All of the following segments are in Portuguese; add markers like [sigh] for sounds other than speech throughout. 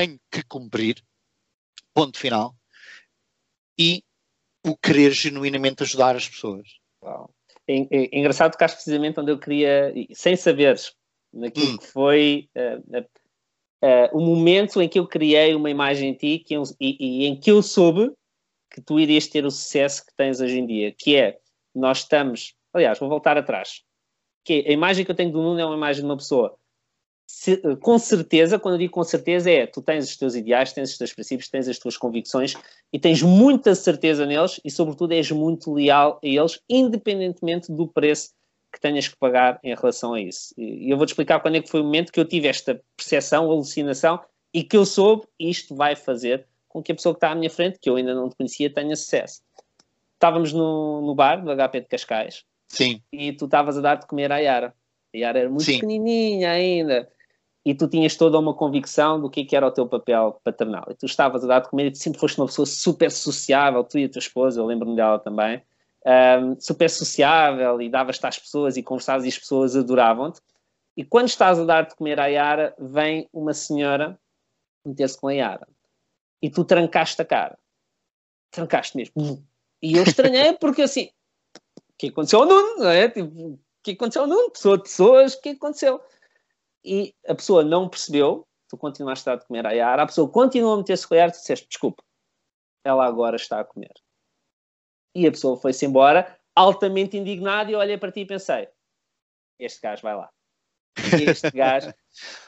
tenho que cumprir, ponto final, e o querer genuinamente ajudar as pessoas. É, é, é engraçado que precisamente onde eu queria, sem saberes, naquilo hum. que foi uh, uh, o momento em que eu criei uma imagem em ti que eu, e, e, em que eu soube que tu irias ter o sucesso que tens hoje em dia, que é, nós estamos, aliás, vou voltar atrás, que a imagem que eu tenho do Nuno é uma imagem de uma pessoa se, com certeza, quando eu digo com certeza, é tu tens os teus ideais, tens os teus princípios, tens as tuas convicções e tens muita certeza neles e, sobretudo, és muito leal a eles, independentemente do preço que tenhas que pagar em relação a isso. E eu vou-te explicar quando é que foi o momento que eu tive esta percepção, alucinação e que eu soube isto vai fazer com que a pessoa que está à minha frente, que eu ainda não te conhecia, tenha sucesso. Estávamos no, no bar do HP de Cascais. Sim. E tu estavas a dar de comer à Yara. A Yara era muito Sim. pequenininha ainda e tu tinhas toda uma convicção do que, que era o teu papel paternal. E tu estavas a dar de comer e tu sempre foste uma pessoa super sociável, tu e a tua esposa, eu lembro-me dela também, um, super sociável e davas-te às pessoas e conversavas e as pessoas adoravam-te. E quando estás a dar de comer à Yara, vem uma senhora meter-se com a Yara. E tu trancaste a cara. Trancaste mesmo. E eu estranhei [laughs] porque assim, o que aconteceu ao Nuno? Não é? Tipo, o que aconteceu ao Nuno? Pessoa de pessoas, o que aconteceu? E a pessoa não percebeu, tu continuaste a comer a Yara, a pessoa continua a meter-se com a Yara, tu disseste, desculpa, ela agora está a comer. E a pessoa foi-se embora, altamente indignada, e eu olhei para ti e pensei, este gajo vai lá. Este [laughs] gajo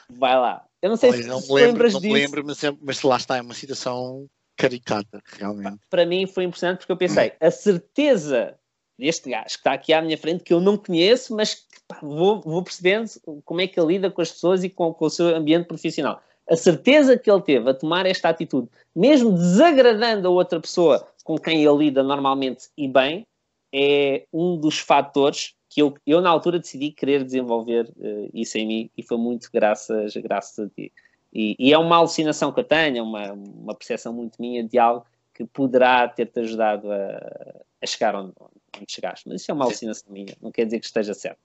vai lá. Eu não sei Olha, se, não se lembro, lembras não disso. Me lembro, mas, é, mas lá está, é uma situação caricata, realmente. Para mim foi impressionante porque eu pensei, a certeza deste gajo que está aqui à minha frente, que eu não conheço, mas vou, vou, percebendo como é que ele lida com as pessoas e com, com, o seu ambiente profissional. A certeza que ele teve a tomar esta atitude, mesmo desagradando a outra pessoa com quem ele lida normalmente e bem, é um dos fatores que eu, eu na altura decidi querer desenvolver uh, isso em mim e foi muito graças, graças a ti. E, e é uma alucinação que eu tenho, é uma, uma percepção muito minha de algo que poderá ter-te ajudado a, a chegar onde, onde chegaste. Mas isso é uma alucinação minha, não quer dizer que esteja certo.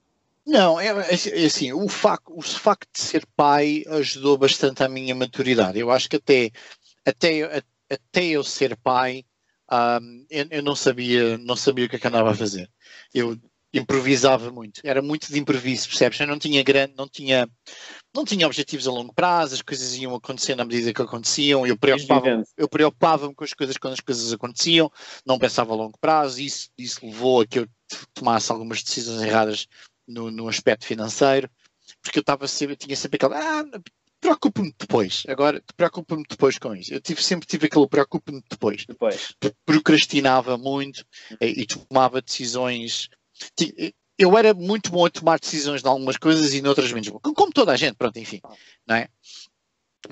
Não, é, é, é assim, o facto, o facto de ser pai ajudou bastante à minha maturidade. Eu acho que até, até, até eu ser pai, um, eu, eu, não sabia, não sabia o que é que andava a fazer. Eu improvisava muito, era muito de improviso, percebes? Eu não tinha grande, não tinha, não tinha objetivos a longo prazo, as coisas iam acontecendo à medida que aconteciam, eu preocupava-me preocupava com as coisas quando as coisas aconteciam, não pensava a longo prazo, isso, isso levou a que eu tomasse algumas decisões erradas no, no aspecto financeiro, porque eu estava sempre, tinha sempre aquela, ah, preocupo-me depois, agora preocupo-me depois com isso. Eu tive, sempre tive aquele preocupo-me depois. depois. Procrastinava muito e, e tomava decisões eu era muito bom a tomar decisões de algumas coisas e noutras menos bom. Como toda a gente, pronto, enfim, não é?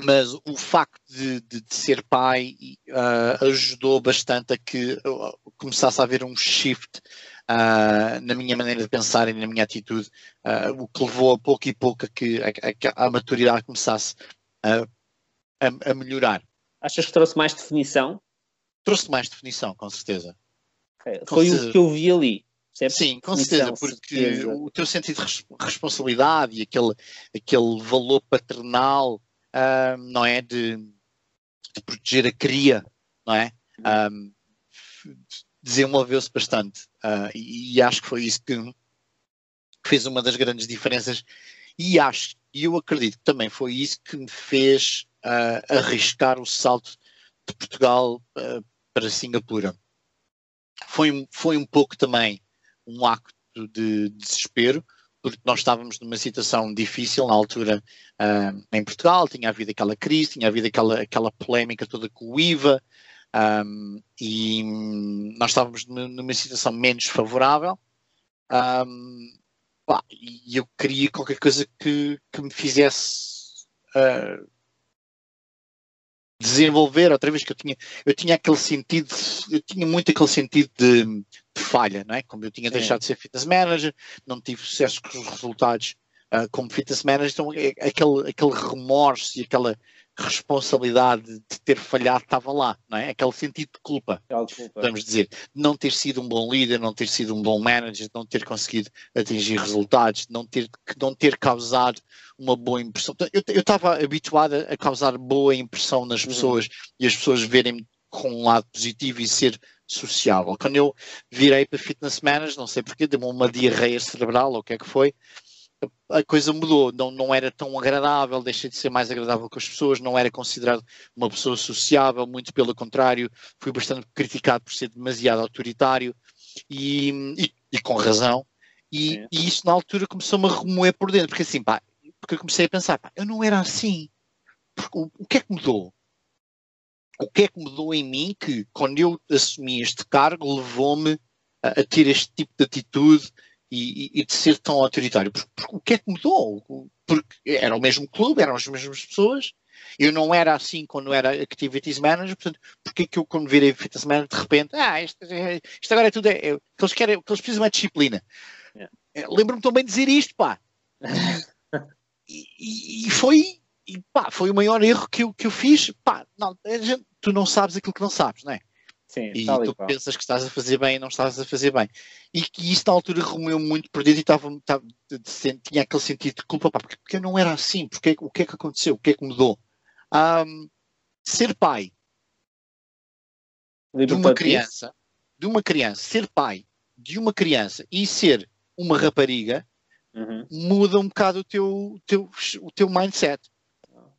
Mas o facto de, de, de ser pai uh, ajudou bastante a que uh, começasse a haver um shift uh, na minha maneira de pensar e na minha atitude, o que levou a pouco e pouco a que a, a, a maturidade começasse a, a, melhorar. Achas que trouxe mais definição? Trouxe mais definição, com certeza. Okay. Com Foi certeza. o que eu vi ali Sim, com certeza, porque certeza. o teu sentido de responsabilidade e aquele, aquele valor paternal, uh, não é? De, de, proteger a cria, não é? Um, desenvolveu-se bastante uh, e, acho que foi isso que fez uma das grandes diferenças e acho e eu acredito que também foi isso que me fez uh, arriscar o salto de Portugal uh, para Singapura. Foi, foi um pouco também um acto de desespero, porque nós estávamos numa situação difícil na altura uh, em Portugal, tinha havido aquela crise, tinha havido aquela, aquela polémica toda com o IVA, um, e nós estávamos numa situação menos favorável. Um, e eu queria qualquer coisa que, que me fizesse uh, desenvolver outra vez que eu tinha eu tinha aquele sentido eu tinha muito aquele sentido de, de falha não é como eu tinha Sim. deixado de ser fitness manager não tive sucesso com os resultados uh, como fitness manager então é, aquele aquele remorso e aquela responsabilidade de ter falhado estava lá, não é? Aquele sentido de culpa, culpa. vamos dizer, de não ter sido um bom líder, não ter sido um bom manager, não ter conseguido atingir resultados, não ter, não ter causado uma boa impressão. Eu estava habituada a causar boa impressão nas uhum. pessoas uhum. e as pessoas verem-me com um lado positivo e ser sociável. Quando eu virei para fitness manager, não sei porquê, deu-me uma diarreia cerebral ou o que é que foi, a coisa mudou, não, não era tão agradável, deixei de ser mais agradável com as pessoas, não era considerado uma pessoa sociável, muito pelo contrário, fui bastante criticado por ser demasiado autoritário e, e, e com razão. E, e, isso na altura começou-me a remoer por dentro, porque assim, pá, porque eu comecei a pensar, pá, eu não era assim. O, o que é que mudou? O que é que mudou em mim que, quando eu assumi este cargo, levou-me a, a ter este tipo de atitude e, e, de ser tão autoritário. Porque, porque, o que é que mudou? Porque era o mesmo clube, eram as mesmas pessoas. Eu não era assim quando era Activities Manager, portanto, porque é que eu, quando virei Fitness Manager, de repente, ah, isto, isto agora é tudo. É, é, que eles querem, que eles precisam é disciplina. Yeah. É, lembro-me também de dizer isto, pá. [laughs] e, e, foi, e, pá, foi o maior erro que eu, que eu fiz. Pá, não, gente, tu não sabes aquilo que não sabes, não é? Sim, e tu pensas que estás a fazer bem e não estás a fazer bem. E que isso na altura remoeu muito perdido e estava, estava, tinha aquele sentido de culpa, pá, porque, porque eu não era assim, porque o que é que aconteceu, o que é que mudou? Um, ser pai de uma criança, de uma criança, ser pai de uma criança e ser uma rapariga uhum. muda um bocado o teu, teu, o teu mindset.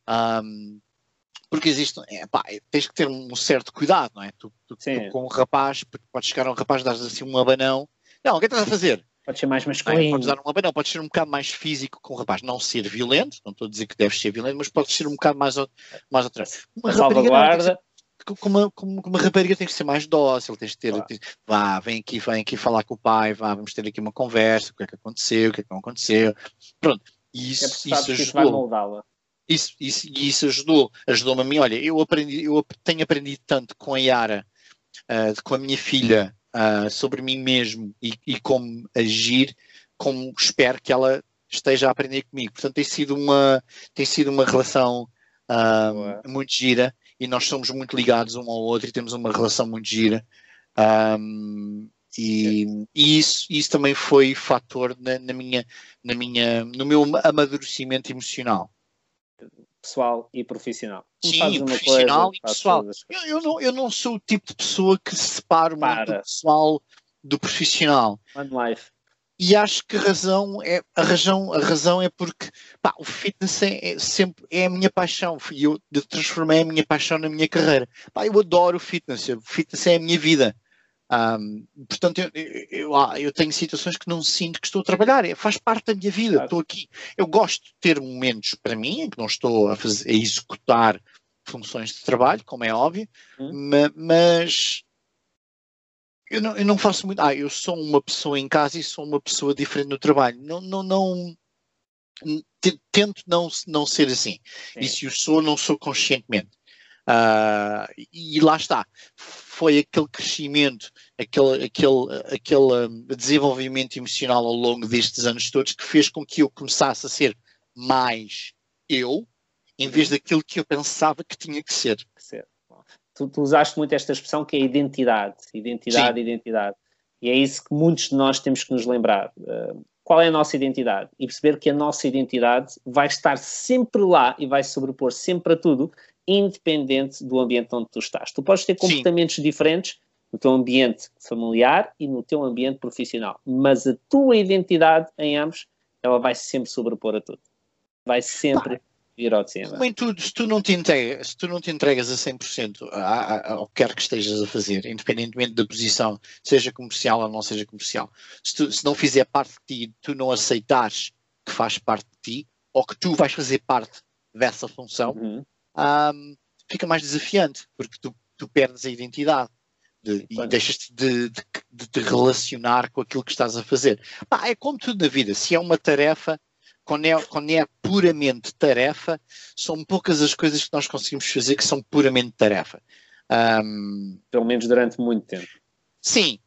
Um, porque existe, é, pá, tens que ter um certo cuidado, não é? Tu, tu, tu com um rapaz, podes chegar a um rapaz, dar assim um abanão. Não, o que é que estás a fazer? Pode ser mais masculino. podes dar um abanão, podes ser um bocado mais físico com o rapaz. Não ser violento, não estou a dizer que deves ser violento, mas podes ser um bocado mais, mais atrás. Uma salvaguarda. Com uma, com uma rapariga tem que ser mais dócil, tens que ter, claro. vá, vem aqui, vem aqui falar com o pai, vá, vamos ter aqui uma conversa, o que é que aconteceu, o que é que não aconteceu. Pronto, isso, é isso. Isso vai moldá-la. Isso, isso, isso ajudou, ajudou-me a mim. Olha, eu aprendi, eu tenho aprendido tanto com a Yara, uh, com a minha filha, uh, sobre mim mesmo e, e, como agir, como espero que ela esteja a aprender comigo. Portanto, tem sido uma, tem sido uma relação uh, muito gira e nós somos muito ligados um ao outro e temos uma relação muito gira. Um, e, e, isso, isso também foi fator na, na, minha, na minha, no meu amadurecimento emocional pessoal e profissional. Sim, profissional coisa, e pessoal. Eu, eu, não, eu não sou o tipo de pessoa que se separa muito do pessoal do profissional. One life. E acho que a razão é a razão, a razão é porque pá, o fitness é, é, sempre é a minha paixão e eu, eu transformei a minha paixão na minha carreira. Pá, eu adoro o fitness, o fitness é a minha vida. Um, portanto, eu, eu, ah, eu, tenho situações que não sinto que estou a trabalhar, é, faz parte da minha vida, claro. estou aqui. Eu gosto de ter momentos para mim em que não estou a, fazer, a executar funções de trabalho, como é óbvio, hum. mas eu não, eu não, faço muito. Ah, eu sou uma pessoa em casa e sou uma pessoa diferente no trabalho. Não, não, não tento não, não ser assim. Sim. E se eu sou, não sou conscientemente. Uh, e lá está foi aquele crescimento, aquele, aquele, aquele hum, desenvolvimento emocional ao longo destes anos todos que fez com que eu começasse a ser mais eu, em vez daquilo que eu pensava que tinha que ser. Tu, tu usaste muito esta expressão que é identidade, identidade, Sim. identidade. E é isso que muitos de nós temos que nos lembrar. Uh, qual é a nossa identidade? E perceber que a nossa identidade vai estar sempre lá e vai sobrepor sempre a tudo independente do ambiente onde tu estás. Tu podes ter comportamentos Sim. diferentes no teu ambiente familiar e no teu ambiente profissional, mas a tua identidade em ambos, ela vai sempre sobrepor a tudo. Vai sempre vir ao de cima. Também tudo, se tu não te entregas, se tu não te entregas a 100% ao que quer que estejas a fazer, independentemente da posição, seja comercial ou não seja comercial, se, tu, se não fizer parte de ti, tu não aceitares que faz parte de ti, ou que tu vais fazer parte dessa função, uhum um, fica mais desafiante, porque tu, tu perdes a identidade. De, e deixas-te de, de, de, te relacionar com aquilo que estás a fazer. É como tudo na vida, se é uma tarefa, quando é, quando é puramente tarefa, são poucas as coisas que nós conseguimos fazer que são puramente tarefa. Um, Pelo menos durante muito tempo. Sim,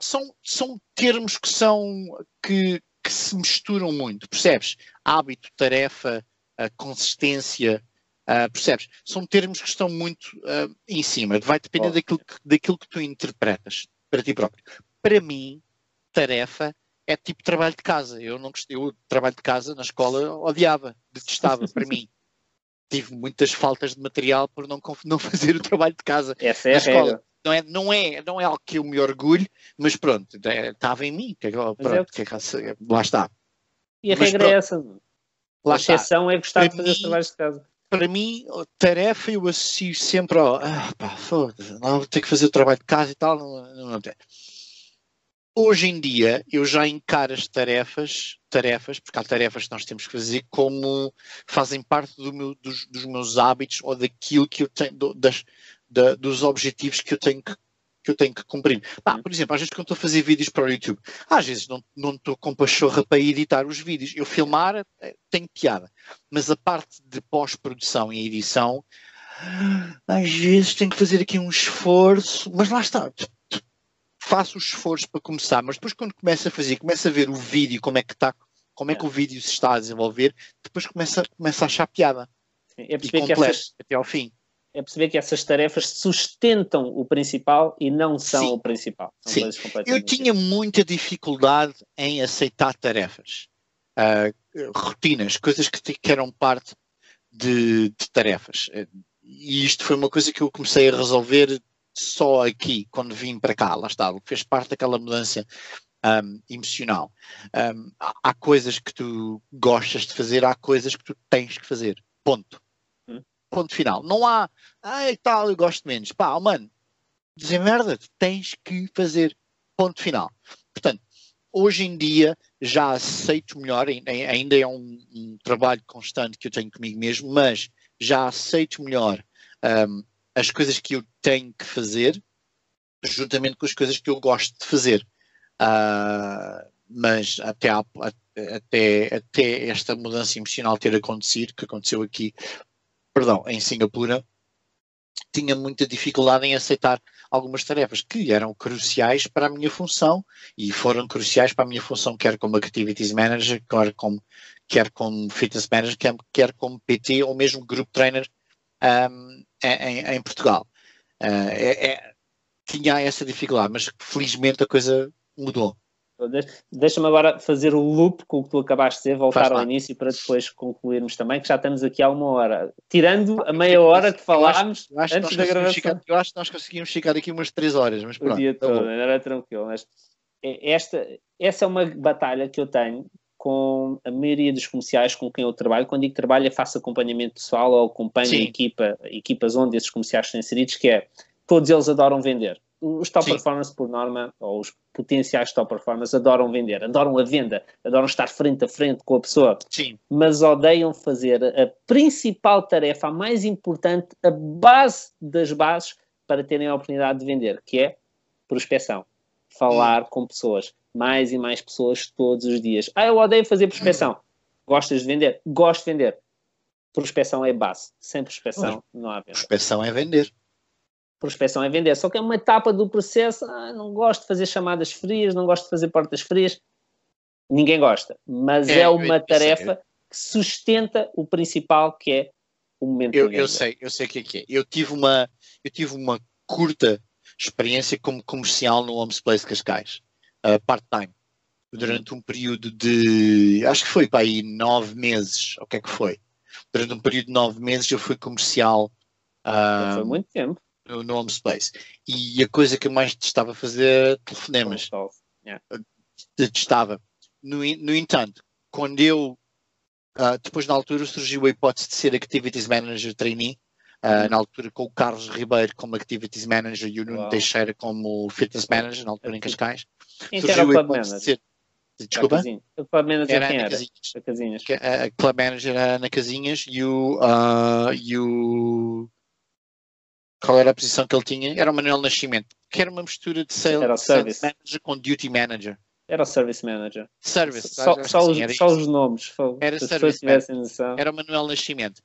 são, são termos que são que, que se misturam muito, percebes? Hábito, tarefa, consistência, Uh, percebes? São termos que estão muito uh, em cima. Vai depender daquilo, que, daquilo que tu interpretas para ti próprio. Para mim, tarefa é tipo trabalho de casa. Eu não gostei, eu trabalho de casa na escola odiava, detestava para mim. [laughs] Tive muitas faltas de material por não, não fazer o trabalho de casa Essa é na escola. Não é, não, é, não é algo que eu me orgulho, mas pronto, é, estava em mim. Que, é pronto, é... Que, é lá está. E a mas regra é pronto, é essa. Lá a exceção é gostar para de fazer mim, os trabalhos de casa para mim, tarefa eu associo sempre ao ah, pá, não vou ter que fazer o trabalho de casa e tal. Não, não, não Hoje em dia eu já encaro as tarefas, tarefas, porque há tarefas que nós temos que fazer como fazem parte do meu, dos, dos, meus hábitos ou daquilo que eu tenho, das, da, dos objetivos que eu tenho que que eu tenho que cumprir. Pá, por exemplo, às vezes quando estou a fazer vídeos para o YouTube, às vezes não, não estou com pachorra para editar os vídeos. Eu filmar eh, tenho piada, mas a parte de pós-produção e edição, às vezes tenho que fazer aqui um esforço, mas lá está. Faço o esforço para começar, mas depois quando começo a fazer, começo a ver o vídeo, como é que está, como é que o vídeo se está a desenvolver, depois começa, começa a achar piada. É e completo, até ao fim é perceber que essas tarefas sustentam o principal e não são Sim. o principal. São Sim. Eu tinha muita dificuldade em aceitar tarefas, uh, rotinas, coisas que, que eram parte de, de, tarefas. E isto foi uma coisa que eu comecei a resolver só aqui, quando vim para cá. Lá está, fez parte daquela mudança um, emocional. Um, há coisas que tu gostas de fazer, há coisas que tu tens que fazer. Ponto ponto final. Não há, ai tal, eu gosto menos. Pá, oh, mano, dizer merda, tens que fazer. Ponto final. Portanto, hoje em dia já aceito melhor, ainda é um, um trabalho constante que eu tenho comigo mesmo, mas já aceito melhor um, as coisas que eu tenho que fazer, juntamente com as coisas que eu gosto de fazer. Uh, mas até, até, até esta mudança emocional ter acontecido, que aconteceu aqui perdão, em Singapura, tinha muita dificuldade em aceitar algumas tarefas que eram cruciais para a minha função e foram cruciais para a minha função, quer como Activities Manager, quer como, quer como Fitness Manager, quer, quer como PT ou mesmo Group Trainer um, em, em, Portugal. Uh, é, é, tinha essa dificuldade, mas felizmente a coisa mudou. Deixa-me agora fazer o loop com o que tu acabaste de dizer, voltar ao início para depois concluirmos também, que já estamos aqui há uma hora. Tirando a meia hora que falámos eu acho, eu antes da gravação. Ficar, eu acho que nós conseguimos ficar aqui umas três horas, mas pronto. O dia tá todo, era tranquilo. Mas é, esta, essa é uma batalha que eu tenho com a maioria dos comerciais com quem eu trabalho. Quando digo trabalho, faço acompanhamento pessoal ou acompanho equipa, equipas onde esses comerciais estão inseridos, que é todos eles adoram vender os top Sim. performance, por norma, ou os potenciais top performance, adoram vender, adoram a venda, adoram estar frente a frente com a pessoa, Sim. mas odeiam fazer a principal tarefa, a mais importante, a base das bases para terem a oportunidade de vender, que é prospecção. Falar hum. com pessoas, mais e mais pessoas todos os dias. Ah, eu odeio fazer prospecção. Gostas de vender? Gosto de vender. Prospecção é base. Sem prospecção não há venda. Prospecção é vender prospecção é vender. Só que é uma etapa do processo, ah, não gosto de fazer chamadas frias, não gosto de fazer portas frias. Ninguém gosta, mas é, é uma tarefa que sustenta o principal que é o momento eu, eu sei, eu sei o que é que é. Eu tive uma, eu tive uma curta experiência como comercial no Homes Place Cascais, uh, part-time, durante um período de, acho que foi para aí nove meses, o que é que foi? Durante um período de nove meses eu fui comercial. Uh, foi muito tempo no, no home space. E a coisa que eu mais testava fazer era telefonemas. Yeah. Testava. No, no entanto, quando eu, uh, depois na altura surgiu a hipótese de ser Activities Manager Trainee, uh, na altura com o Carlos Ribeiro como Activities Manager e o Nuno. Teixeira como Fitness Manager, na altura em Cascais. Então surgiu era o Club Manager. Ser, Desculpa? O Club Manager era quem era? Casinhas. A Club Manager era na Casinhas e o, uh, e o qual era a posição que ele tinha? Era o Manuel Nascimento, que era uma mistura de sales, era sales manager com duty manager. Era o service manager. Service. Só, só, os, só os, nomes. Era service manager. Era o Manuel Nascimento.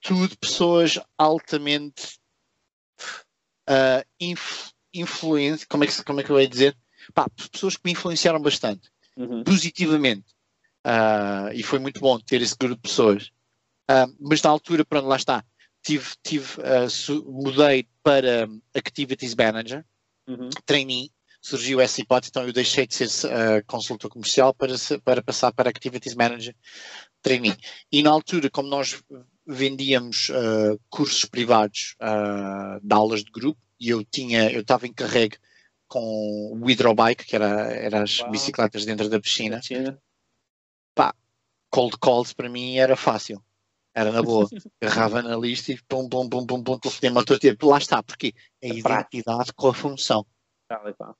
Tudo pessoas altamente uh, inf, influente, como é, que, como é que eu ia dizer? Pá, pessoas que me influenciaram bastante, uhum. positivamente. Uh, e foi muito bom ter esse grupo de pessoas. Uh, mas na altura, pronto, lá está. Tive, tive, uh, mudei para Activities Manager, uhum. trainee, surgiu essa hipótese, então eu deixei de ser uh, consultor comercial para, para passar para Activities Manager, trainee. E na altura, como nós vendíamos uh, cursos privados uh, de aulas de grupo, e eu tinha, eu estava encarregue com o hidrobike, que era, era as Uau. bicicletas dentro da piscina. piscina. Pá, cold calls para mim era fácil. Era na boa. Agarrava na lista e pum, pum, pum, pum, pum, telefonema todo tempo. Lá está, porque a identidade com a função.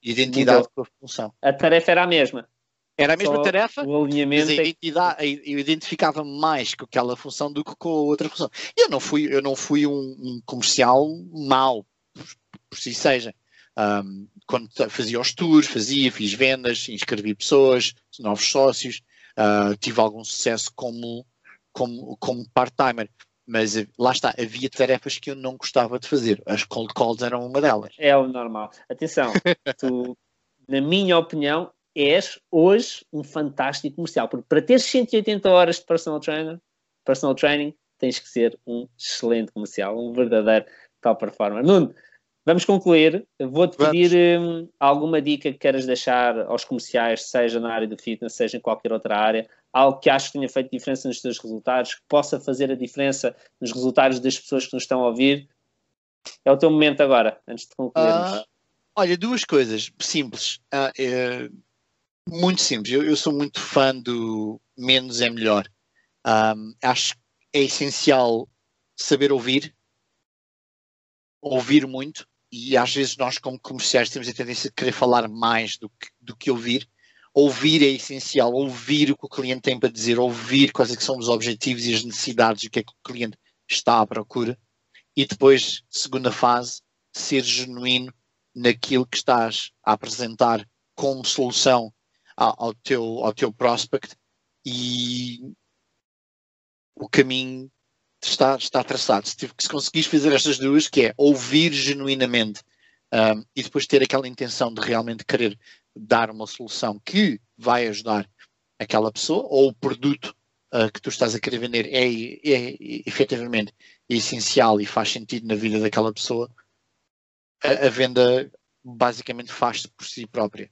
Identidade com a função. A tarefa era a mesma. Era a mesma Só tarefa, o alinhamento mas a é identidade, eu identificava mais com aquela função do que com a outra função. Eu não fui, eu não fui um, um comercial mau, por, por si seja. Um, quando fazia os tours, fazia, fiz vendas, inscrevi pessoas, novos sócios, uh, tive algum sucesso como, como, como part-timer. Mas eh, lá está, havia tarefas que eu não gostava de fazer. As cold calls eram uma delas. É o normal. Atenção, tu, [laughs] na minha opinião, és hoje um fantástico comercial. Porque para ter 180 horas de personal trainer, personal training, tens que ser um excelente comercial, um verdadeiro top performer. Nuno, Vamos concluir. Vou-te pedir um, alguma dica que queiras deixar aos comerciais, seja na área do fitness, seja em qualquer outra área, algo que acho que tenha feito diferença nos teus resultados, que possa fazer a diferença nos resultados das pessoas que nos estão a ouvir. É o teu momento agora, antes de concluirmos. Uh, olha, duas coisas simples. Uh, é, muito simples. Eu, eu, sou muito fã do menos é melhor. Um, acho que é essencial saber ouvir, ouvir muito e às vezes nós, como comerciais, temos a tendência de querer falar mais do que, do que ouvir. Ouvir é essencial, ouvir o que o cliente tem para dizer, ouvir quais é são os objetivos e as necessidades o que é que o cliente está à procura. E depois, segunda fase, ser genuíno naquilo que estás a apresentar como solução ao, ao teu, ao teu prospect e o caminho está, está traçado. Se, se conseguires fazer estas duas, que é ouvir genuinamente um, e depois ter aquela intenção de realmente querer dar uma solução que vai ajudar aquela pessoa ou o produto uh, que tu estás a querer vender é, é, é efetivamente essencial e faz sentido na vida daquela pessoa, a, a venda basicamente faz-se por si própria.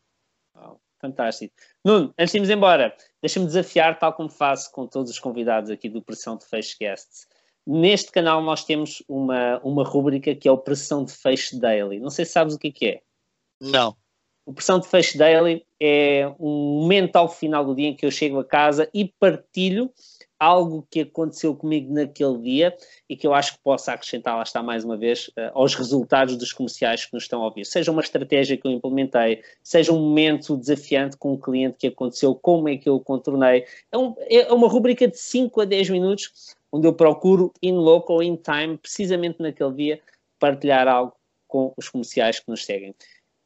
Fantástico. Nuno, antes de irmos embora, deixa-me desafiar, tal como faço com todos os convidados aqui do Pressão de Face Guests. Neste canal nós temos uma, uma rúbrica que é o Pressão de Fecho Daily. Não sei se sabes o que é que é. Não. O Pressão de Fecho Daily é um momento ao final do dia em que eu chego a casa e partilho algo que aconteceu comigo naquele dia e que eu acho que possa acrescentar, lá está mais uma vez, uh, aos resultados dos comerciais que nos estão a ouvir. Seja uma estratégia que eu implementei, seja um momento desafiante com um cliente que aconteceu, como é que eu o contornei. É, um, é uma rubrica de 5 a 10 minutos onde eu procuro in local, in time, precisamente naquele dia, partilhar algo com os comerciais que nos seguem.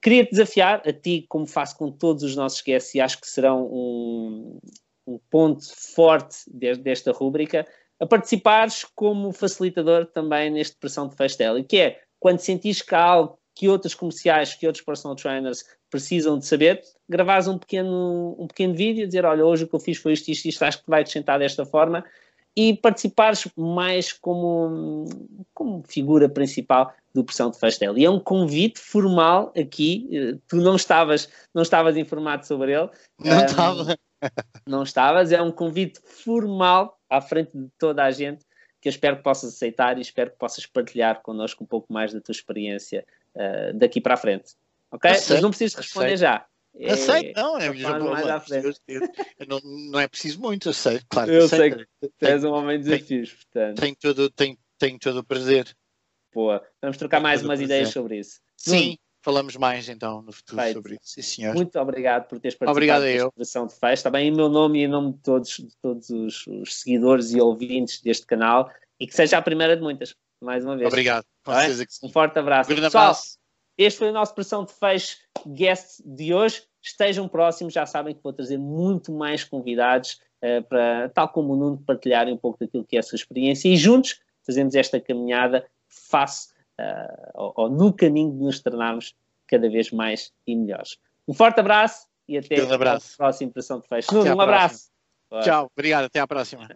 Queria-te desafiar, a ti, como faço com todos os nossos guests, e acho que serão um, um ponto forte de, desta rúbrica, a participares como facilitador também neste pressão de Festel, que é, quando sentis que há algo que outros comerciais, que outros personal trainers precisam de saber, gravares um pequeno, um pequeno vídeo, dizer, olha, hoje o que eu fiz foi isto, isto, isto, acho que vai acrescentar desta forma, e participares mais como, como figura principal do Pressão de Fastel. E é um convite formal aqui, eh, tu não estavas, não estavas informado sobre ele. Não um, estava. Não estavas, é um convite formal à frente de toda a gente que eu espero que possas aceitar e espero que possas partilhar connosco um pouco mais da tua experiência uh, daqui para a frente. Ok? Mas não precisas responder já. É, aceito, não, é mais não, não é preciso muito, eu sei, claro. Eu sei que tu és um homem de desafios, portanto. Tenho todo, tenho, tenho todo o prazer. Boa, vamos trocar tenho mais umas ideias sobre isso. Sim, falamos mais então no futuro Feito. sobre isso, sim senhor. Muito obrigado por teres participado da expressão de festa, também em meu nome e em nome de todos, de todos os, os, seguidores e ouvintes deste canal e que seja a primeira de muitas, mais uma vez. Obrigado, com tá certeza que sim. Um forte abraço. Um grande abraço. Este foi o nosso pressão de fecho guest de hoje. Estejam próximos, já sabem que vou trazer muito mais convidados uh, para, tal como o Nuno, partilharem um pouco daquilo que é a sua experiência e juntos fazemos esta caminhada face uh, ou, ou no caminho de nos tornarmos cada vez mais e melhores. Um forte abraço e até um abraço. a próxima pressão de fecho. Nuno, um abraço. Tchau, obrigado, até à próxima.